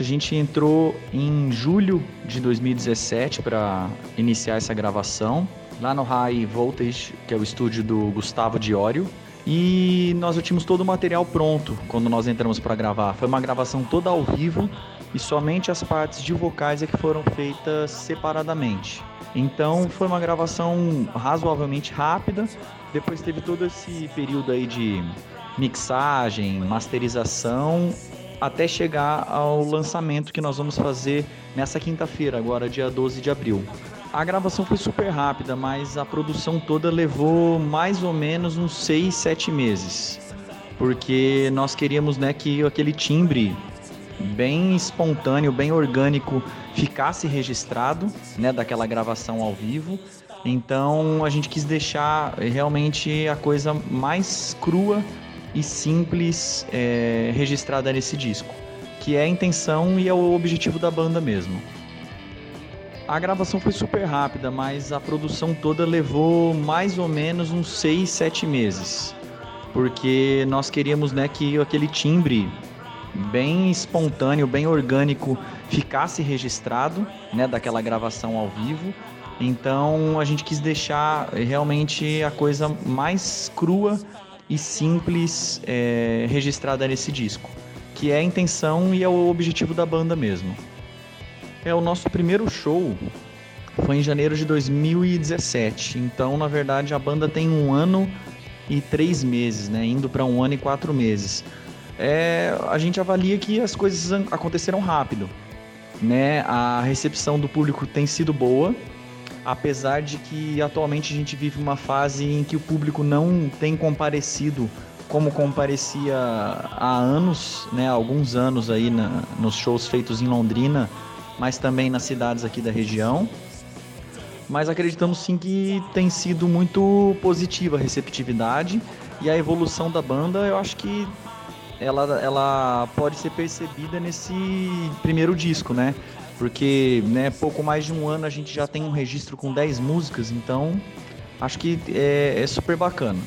A gente entrou em julho de 2017 para iniciar essa gravação, lá no High Voltage, que é o estúdio do Gustavo Diório. E nós já tínhamos todo o material pronto quando nós entramos para gravar. Foi uma gravação toda ao vivo e somente as partes de vocais é que foram feitas separadamente. Então foi uma gravação razoavelmente rápida. Depois teve todo esse período aí de mixagem, masterização até chegar ao lançamento que nós vamos fazer nessa quinta-feira, agora dia 12 de abril. A gravação foi super rápida, mas a produção toda levou mais ou menos uns 6, 7 meses. Porque nós queríamos né, que aquele timbre bem espontâneo, bem orgânico ficasse registrado, né, daquela gravação ao vivo. Então a gente quis deixar realmente a coisa mais crua e simples é, registrada nesse disco, que é a intenção e é o objetivo da banda mesmo. A gravação foi super rápida, mas a produção toda levou mais ou menos uns 6, 7 meses. Porque nós queríamos né, que aquele timbre bem espontâneo, bem orgânico ficasse registrado, né, daquela gravação ao vivo. Então a gente quis deixar realmente a coisa mais crua e simples é, registrada nesse disco, que é a intenção e é o objetivo da banda mesmo. É o nosso primeiro show foi em janeiro de 2017, então na verdade a banda tem um ano e três meses, né, indo para um ano e quatro meses. É, a gente avalia que as coisas aconteceram rápido, né? A recepção do público tem sido boa, apesar de que atualmente a gente vive uma fase em que o público não tem comparecido como comparecia há anos, né, alguns anos aí na, nos shows feitos em Londrina, mas também nas cidades aqui da região. Mas acreditamos sim que tem sido muito positiva a receptividade e a evolução da banda, eu acho que ela, ela pode ser percebida nesse primeiro disco, né? Porque né, pouco mais de um ano a gente já tem um registro com 10 músicas, então acho que é, é super bacana.